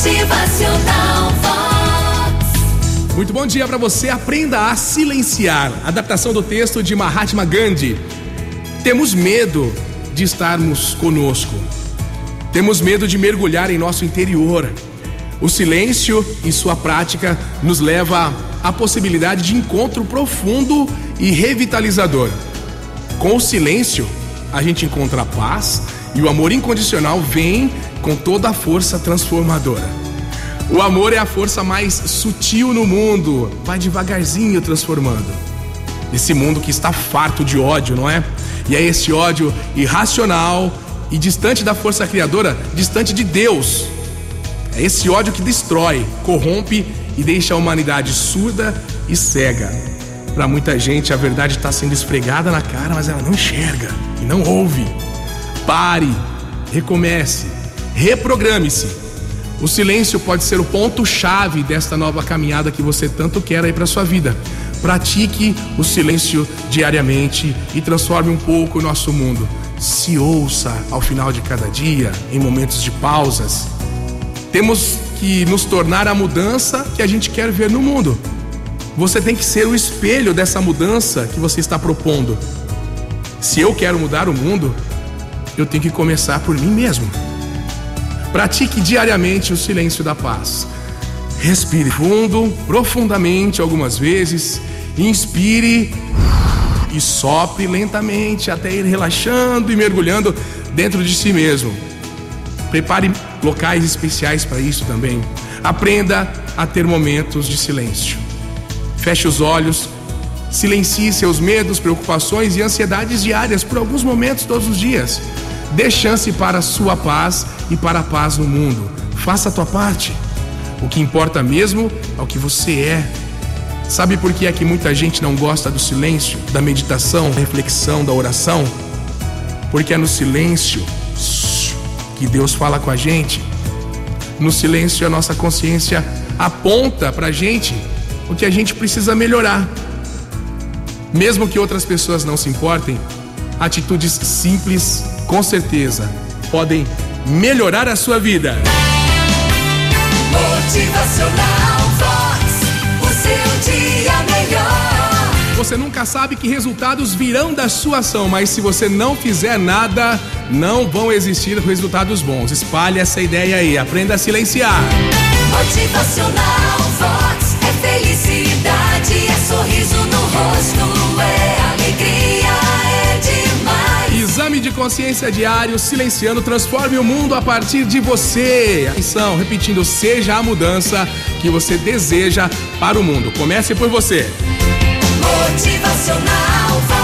Motivacional Vox. Muito bom dia para você. Aprenda a silenciar. Adaptação do texto de Mahatma Gandhi. Temos medo de estarmos conosco. Temos medo de mergulhar em nosso interior. O silêncio e sua prática nos leva à possibilidade de encontro profundo e revitalizador. Com o silêncio, a gente encontra a paz e o amor incondicional vem com toda a força transformadora. O amor é a força mais sutil no mundo, vai devagarzinho transformando. Esse mundo que está farto de ódio, não é? E é esse ódio irracional e distante da força criadora, distante de Deus. É esse ódio que destrói, corrompe e deixa a humanidade surda e cega. Para muita gente, a verdade está sendo esfregada na cara, mas ela não enxerga e não ouve. Pare, recomece, reprograme-se. O silêncio pode ser o ponto-chave desta nova caminhada que você tanto quer aí para sua vida. Pratique o silêncio diariamente e transforme um pouco o nosso mundo. Se ouça ao final de cada dia, em momentos de pausas. Temos que nos tornar a mudança que a gente quer ver no mundo. Você tem que ser o espelho dessa mudança que você está propondo. Se eu quero mudar o mundo, eu tenho que começar por mim mesmo. Pratique diariamente o silêncio da paz. Respire fundo, profundamente algumas vezes. Inspire e sopre lentamente até ir relaxando e mergulhando dentro de si mesmo. Prepare locais especiais para isso também. Aprenda a ter momentos de silêncio. Feche os olhos, silencie seus medos, preocupações e ansiedades diárias por alguns momentos todos os dias. Dê chance para a sua paz e para a paz no mundo. Faça a tua parte. O que importa mesmo é o que você é. Sabe por que é que muita gente não gosta do silêncio, da meditação, da reflexão, da oração? Porque é no silêncio que Deus fala com a gente. No silêncio, a nossa consciência aponta pra gente o que a gente precisa melhorar. Mesmo que outras pessoas não se importem, atitudes simples, com certeza, podem melhorar a sua vida. Motivacional Vox. O seu dia melhor. Você nunca sabe que resultados virão da sua ação, mas se você não fizer nada, não vão existir resultados bons. Espalhe essa ideia aí, aprenda a silenciar. Motivacional Vox. É felicidade, é sorriso no rosto, de consciência diário, silenciando, transforme o mundo a partir de você. Atenção, repetindo, seja a mudança que você deseja para o mundo. Comece por você. Motivacional